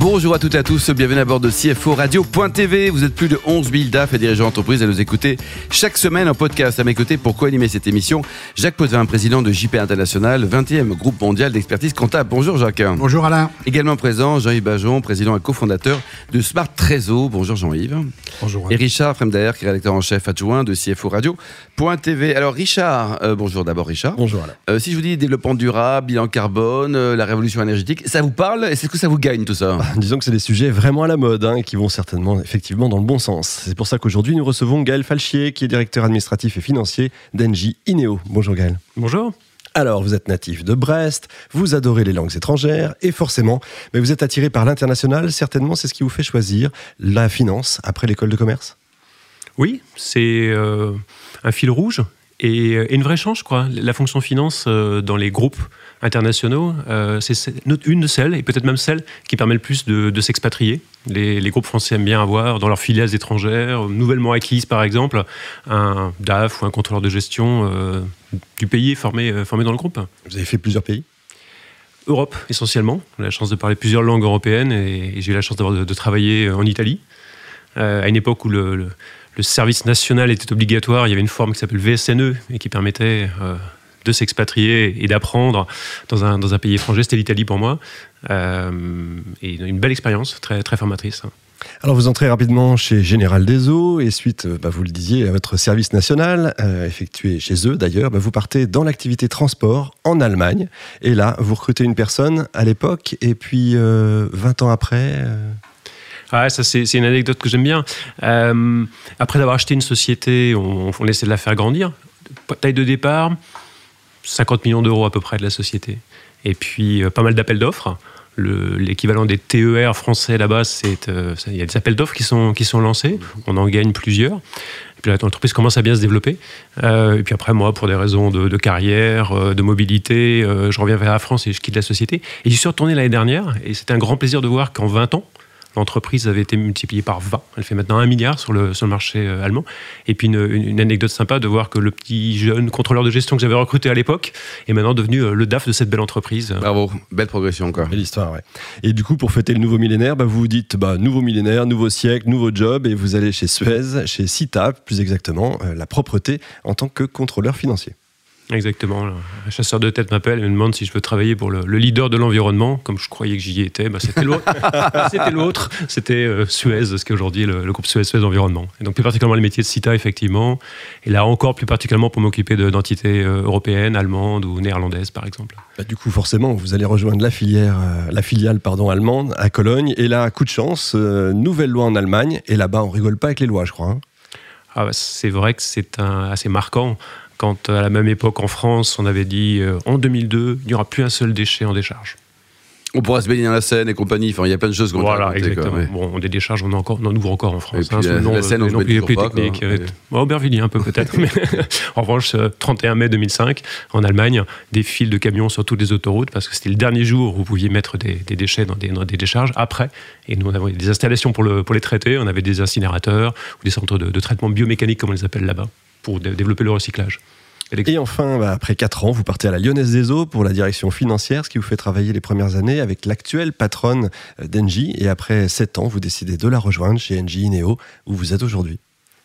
Bonjour à toutes et à tous, bienvenue à bord de CFO Radio.tv. Vous êtes plus de 11 000 DAF et dirigeants d'entreprise à nous écouter chaque semaine en podcast. À mes côtés pour co-animer cette émission, Jacques Potvin, président de JP International, 20e groupe mondial d'expertise comptable. Bonjour Jacques. Bonjour Alain. Également présent, Jean-Yves Bajon, président et cofondateur de Smart Trésor. Bonjour Jean-Yves. Bonjour. Et Richard Fremder, qui est rédacteur en chef adjoint de CFO Radio.tv. Alors Richard, euh, bonjour d'abord Richard. Bonjour Alain. Euh, si je vous dis développement durable, bilan carbone, euh, la révolution énergétique, ça vous parle? Est-ce que ça vous gagne tout ça? Disons que c'est des sujets vraiment à la mode hein, et qui vont certainement effectivement dans le bon sens. C'est pour ça qu'aujourd'hui nous recevons Gaël Falchier qui est directeur administratif et financier d'Engie Ineo. Bonjour Gaël. Bonjour. Alors, vous êtes natif de Brest, vous adorez les langues étrangères et forcément, mais vous êtes attiré par l'international. Certainement, c'est ce qui vous fait choisir la finance après l'école de commerce? Oui, c'est euh, un fil rouge et, et, une vraie chance, je crois. La fonction finance euh, dans les groupes internationaux, euh, c'est une de celles, et peut-être même celle, qui permet le plus de, de s'expatrier. Les, les, groupes français aiment bien avoir dans leurs filiales étrangères, nouvellement acquises par exemple, un DAF ou un contrôleur de gestion euh, du pays formé, formé dans le groupe. Vous avez fait plusieurs pays? Europe essentiellement. J'ai la chance de parler plusieurs langues européennes et, et j'ai eu la chance de, de, travailler en Italie, euh, à une époque où le, le, le, service national était obligatoire. Il y avait une forme qui s'appelle VSNE et qui permettait euh, de s'expatrier et d'apprendre dans un, pays étranger. C'était l'Italie pour moi. Euh, et une belle expérience, très, formatrice. Alors vous entrez rapidement chez Général des Eaux et suite, bah, vous le disiez, à votre service national, euh, effectué chez eux d'ailleurs, bah, vous partez dans l'activité transport en Allemagne. Et là, vous recrutez une personne à l'époque et puis euh, 20 ans après... Euh... Ah, ça c'est une anecdote que j'aime bien. Euh, après avoir acheté une société, on, essaie de la faire grandir. Taille de départ, 50 millions d'euros à peu près de la société. Et puis euh, pas mal d'appels d'offres. L'équivalent des TER français là-bas, c'est euh, il y a des appels d'offres qui sont, qui sont lancés. On en gagne plusieurs. Et puis l'entreprise commence à bien se développer. Et puis après, moi, pour des raisons de, carrière, de mobilité, je reviens vers la France et je quitte la société. Et j'y suis retourné l'année dernière. Et c'était un grand plaisir de voir qu'en 20 ans, l'entreprise avait été multipliée par 20. Elle fait maintenant un milliard sur le, sur le marché euh, allemand. Et puis une, une, anecdote sympa de voir que le petit jeune contrôleur de gestion que j'avais recruté à l'époque est maintenant devenu euh, le DAF de cette belle entreprise. Bravo, belle progression encore. Belle histoire, ouais. Et du coup, pour fêter le nouveau millénaire, bah, vous vous dites bah, nouveau millénaire, nouveau siècle, nouveau job, et vous allez chez Suez, chez Cita, plus exactement, euh, la propreté en tant que contrôleur financier. Exactement. Un chasseur de tête m'appelle et me demande si je veux travailler pour le, le leader de l'environnement. Comme je croyais que j'y étais, bah c'était l'autre. c'était l'autre. C'était euh, Suez, ce qui est aujourd'hui le, le, groupe Suez Suez Environnement. Et donc plus particulièrement les métiers de CITA, effectivement. Et là encore plus particulièrement pour m'occuper d'entités euh, européennes, allemandes ou néerlandaises, par exemple. Bah, du coup, forcément, vous allez rejoindre la filière, euh, la filiale pardon allemande à Cologne. Et là, coup de chance, euh, nouvelle loi en Allemagne. Et là-bas, on rigole pas avec les lois, je crois. Hein. Ah, bah, c'est vrai que c'est assez marquant quand à la même époque en France, on avait dit euh, en 2002, il n'y aura plus un seul déchet en décharge. On pourra se baigner dans la Seine et compagnie. Enfin, il y a plein de choses qu'on Voilà, exactement. Quoi, ouais. Bon, des décharges, on, encore, on en ouvre encore en France. Et puis, hein, la, la Seine, on se plus, plus pas, technique. Quoi, ouais. bon, Aubervilliers un peu peut-être. mais en revanche, 31 mai 2005, en Allemagne, des files de camions sur toutes les autoroutes parce que c'était le dernier jour où vous pouviez mettre des, des déchets dans des, dans des, décharges. Après, et nous, on avait des installations pour, le, pour les traiter. On avait des incinérateurs ou des centres de, de traitement biomécanique, comme on les appelle là-bas, pour développer le recyclage. Et enfin, bah, après 4 ans, vous partez à la Lyonnaise des Eaux pour la direction financière, ce qui vous fait travailler les premières années avec l'actuelle patronne d'Engie. Et après 7 ans, vous décidez de la rejoindre chez Engie Ineo, où vous êtes aujourd'hui.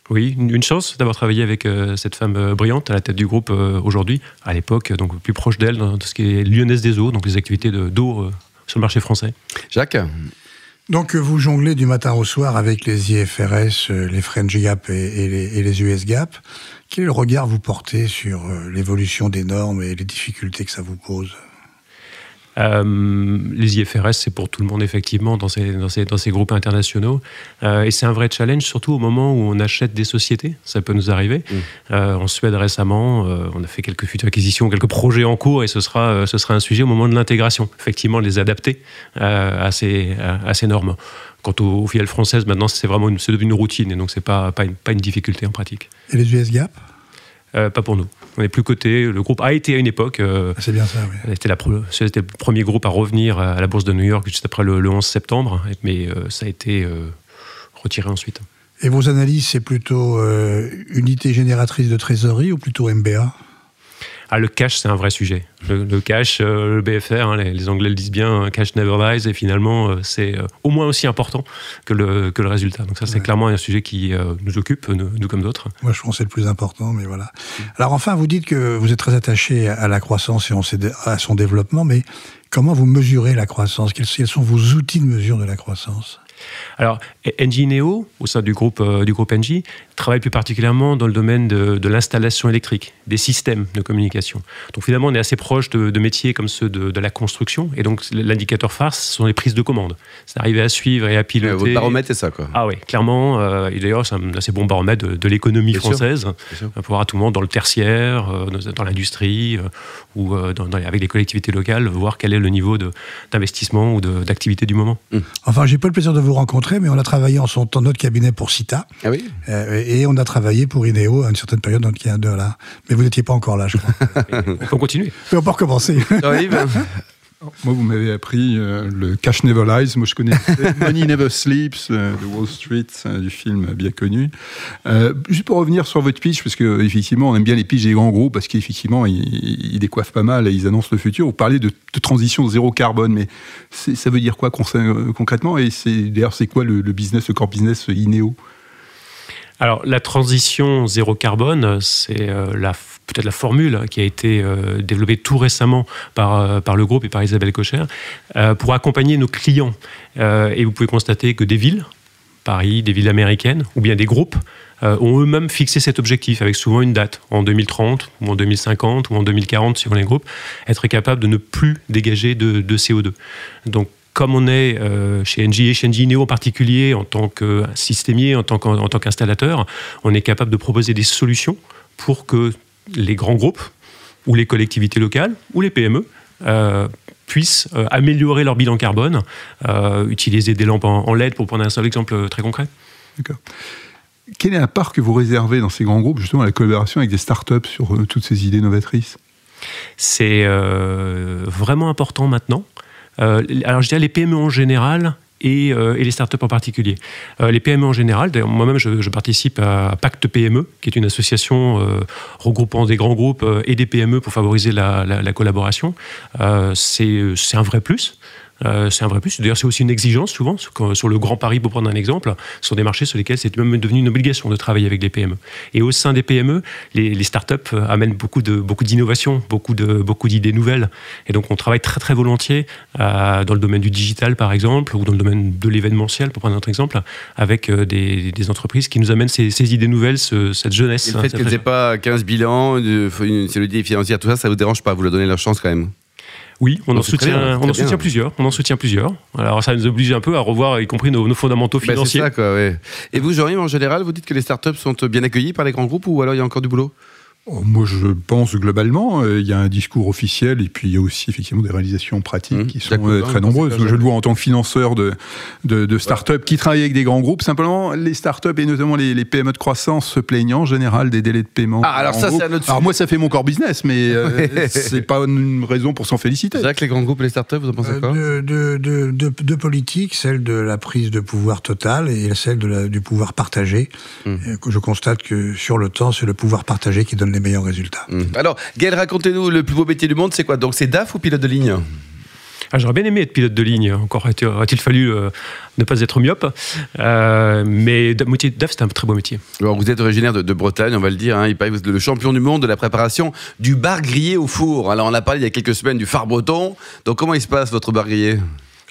Oui, une chance d'avoir travaillé avec euh, cette femme euh, brillante à la tête du groupe euh, aujourd'hui. À l'époque, donc plus proche d'elle dans tout ce qui est Lyonnaise des Eaux, donc les activités d'eau sur le marché français. Jacques? Donc vous jonglez du matin au soir avec les IFRS, les French Gap et, les, US Gap. Quel regard vous portez sur l'évolution des normes et les difficultés que ça vous pose? Euh, les IFRS, c'est pour tout le monde, effectivement, dans ces, dans ces, dans ces groupes internationaux. Euh, et c'est un vrai challenge, surtout au moment où on achète des sociétés. Ça peut nous arriver. Mmh. Euh, en Suède, récemment, euh, on a fait quelques futures acquisitions, quelques projets en cours, et ce sera, euh, ce sera un sujet au moment de l'intégration. Effectivement, les adapter euh, à, ces, à ces normes. Quant aux, aux filiales françaises, maintenant, c'est vraiment une, devenu une routine, et donc c'est pas, pas, une, pas une difficulté en pratique. Et les US Gap? Euh, pas pour nous. On n'est plus coté. Le groupe a été à une époque. Euh, ah, c'est bien ça, oui. C'était, la, c'était le premier groupe à revenir à la bourse de New York juste après le, le 11 septembre, mais euh, ça a été retiré ensuite. Et vos analyses, c'est plutôt unité génératrice de trésorerie ou plutôt MBA ah, le cash, c'est un vrai sujet. Le, cash, euh, le BFR, hein, les, Anglais le disent bien, cash never dies, et finalement, euh, c'est euh, au moins aussi important que le, que le résultat. Donc ça, c'est clairement un sujet qui nous occupe, nous, comme d'autres. Moi, je pense que c'est le plus important, mais voilà. Alors enfin, vous dites que vous êtes très attaché à la croissance et à son développement, mais comment vous mesurez la croissance? Quels sont vos outils de mesure de la croissance? Alors, Engie Neo, au sein du groupe, euh, du groupe Engie, travaille plus particulièrement dans le domaine de, l'installation électrique, des systèmes de communication. Donc finalement, on est assez proche de, métiers comme ceux de, la construction. Et donc, l'indicateur phare, ce sont les prises de commandes. C'est arriver à suivre et à piloter. votre baromètre, c'est ça, quoi. Ah oui, clairement. Euh, et d'ailleurs, c'est un assez bon baromètre de, l'économie française. Pour voir tout le monde dans le tertiaire, euh, dans, l'industrie, ou avec les collectivités locales, voir quel est le niveau d'investissement ou d'activité du moment. Enfin, Enfin, j'ai pas le plaisir de vous rencontrer, mais on a travaillé en son temps notre cabinet pour CITA. Ah oui euh, Et on a travaillé pour INEO à une certaine période, donc il y a deux là. Mais vous n'étiez pas encore là, je crois. on peut continuer. Mais on peut recommencer. Moi, vous m'avez appris euh, le Cash Never Lies. Moi, je connais Money Never Sleeps euh, de Wall Street, du film bien connu. juste pour revenir sur votre pitch, parce qu'effectivement, on aime bien les pitchs des grands groupes, parce qu'effectivement, ils, décoiffent pas mal et ils annoncent le futur. Vous parlez de, de transition zéro carbone, mais ça veut dire quoi concrètement? Et d'ailleurs, c'est quoi le, le, business, le core business INEO? Alors, la transition zéro carbone, c'est euh, peut-être la formule qui a été euh, développée tout récemment par, euh, par le groupe et par Isabelle Cocher pour accompagner nos clients. et vous pouvez constater que des villes, Paris, des villes américaines, ou bien des groupes, ont eux-mêmes fixé cet objectif avec souvent une date, en 2030 ou en 2050 ou en 2040 suivant les groupes, être capable de ne plus dégager de, de CO2. Donc comme on est euh, chez Engie et chez Engie Neo en particulier, en tant que systémier, en tant qu'installateur, on est capable de proposer des solutions pour que les grands groupes ou les collectivités locales ou les PME euh, puissent euh, améliorer leur bilan carbone, utiliser des lampes en, LED pour prendre un seul exemple très concret. D'accord. Quelle est la part que vous réservez dans ces grands groupes justement à la collaboration avec des startups sur toutes ces idées novatrices? C'est vraiment important maintenant. Euh, alors je dirais les PME en général et, euh, et, les startups en particulier. Euh, les PME en général, moi-même je, participe à Pacte PME, qui est une association regroupant des grands groupes et des PME pour favoriser la, la collaboration. c'est un vrai plus. Euh, c'est un vrai plus. D'ailleurs, c'est aussi une exigence souvent sur, le Grand Paris, pour prendre un exemple, sur des marchés sur lesquels c'est même devenu une obligation de travailler avec des PME. Et au sein des PME, les, les startups euh, amènent beaucoup de beaucoup d'innovations, beaucoup de beaucoup d'idées nouvelles. Et donc, on travaille très très volontiers euh, dans le domaine du digital, par exemple, ou dans le domaine de l'événementiel, pour prendre un autre exemple, avec des, entreprises qui nous amènent ces, idées nouvelles, cette jeunesse. le fait qu'elles n'aient pas 15 bilans, une solidité financière, tout ça, ça vous dérange pas Vous leur donnez leur chance quand même oui, on, en soutient, on en soutient plusieurs. On en soutient plusieurs. Alors ça nous oblige un peu à revoir, y compris nos, fondamentaux bah, financiers. ça, quoi, Et vous, Jean-Yves, en général, vous dites que les startups sont bien accueillies par les grands groupes ou alors il y a encore du boulot? Moi, je pense globalement, euh, il y a un discours officiel et puis il y a aussi effectivement des réalisations pratiques mmh. qui sont euh, très nombreuses. Je le vois en tant que financeur de, de, de start-up qui travaillent avec des grands groupes. Simplement, les start-up et notamment les, les, PME de croissance se plaignent en général des délais de paiement. Ah, alors ça, c'est Alors moi, ça fait mon core business, mais euh, c'est pas une raison pour s'en féliciter. C'est vrai que les grands groupes et les start-up, vous en pensez quoi de, de, de, politique, celle de la prise de pouvoir total et celle de la, du pouvoir partagé. Mmh. Je constate que sur le temps, c'est le pouvoir partagé qui donne les meilleurs résultats. Mmh. Alors, Gaël, racontez-nous, le plus beau métier du monde, c'est quoi? Donc, c'est DAF ou pilote de ligne? Ah, J'aurais bien aimé être pilote de ligne. Encore aurait-il fallu euh, ne pas être myope. Euh, mais DAF, c'est un très beau métier. Alors, vous êtes originaire de, Bretagne, on va le dire. Hein, il paraît que vous êtes le champion du monde de la préparation du bar grillé au four. Alors, on a parlé il y a quelques semaines du phare breton. Donc, comment il se passe, votre bar grillé?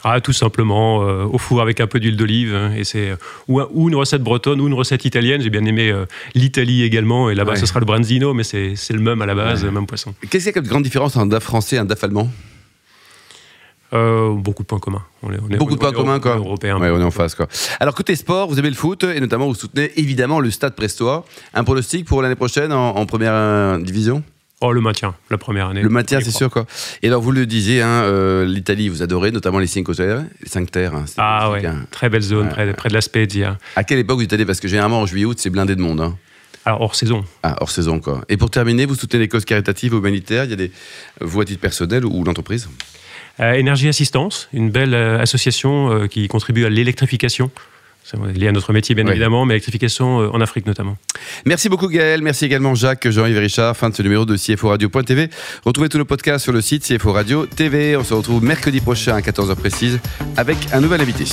Ah, tout simplement euh, au four avec un peu d'huile d'olive. Hein, et c'est ou, une recette bretonne ou une recette italienne. J'ai bien aimé euh, l'Italie également. Et là-bas, ce sera le branzino, mais c'est le même à la base, le même poisson. Qu'est-ce qu'il y a comme grande différence entre un DAF français et un DAF allemand? Euh, beaucoup de points communs. On est, beaucoup de points communs, quoi. Européen. Ouais, on est en face, quoi. Alors, côté sport, vous aimez le foot et notamment vous soutenez évidemment le Stade Prestois. Un pronostic pour l'année prochaine en première division? Oh, le maintien, la première année. Le maintien, c'est sûr, quoi. Et alors, vous le disiez, hein, euh, l'Italie, vous adorez, notamment les cinq terres. Les cinq terres hein, ah, ouais. Très belle zone, près, de la Spezia. À quelle époque vous êtes allé? Parce que généralement, en juillet-août, c'est blindé de monde. Hein. Alors, hors saison. Ah, hors saison, quoi. Et pour terminer, vous soutenez les causes caritatives, humanitaires. Il y a des voies à titre personnel ou l'entreprise? Euh, Énergie Assistance, une belle euh, association qui contribue à l'électrification C'est lié à notre métier, bien Ouais. évidemment, mais électrification euh, en Afrique notamment. Merci beaucoup Gaël, merci également Jacques, Jean-Yves Richard. Fin de ce numéro de CFO Radio.tv. Retrouvez tous nos podcasts sur le site CFO Radio TV. On se retrouve mercredi prochain à 14h précise avec un nouvel invité.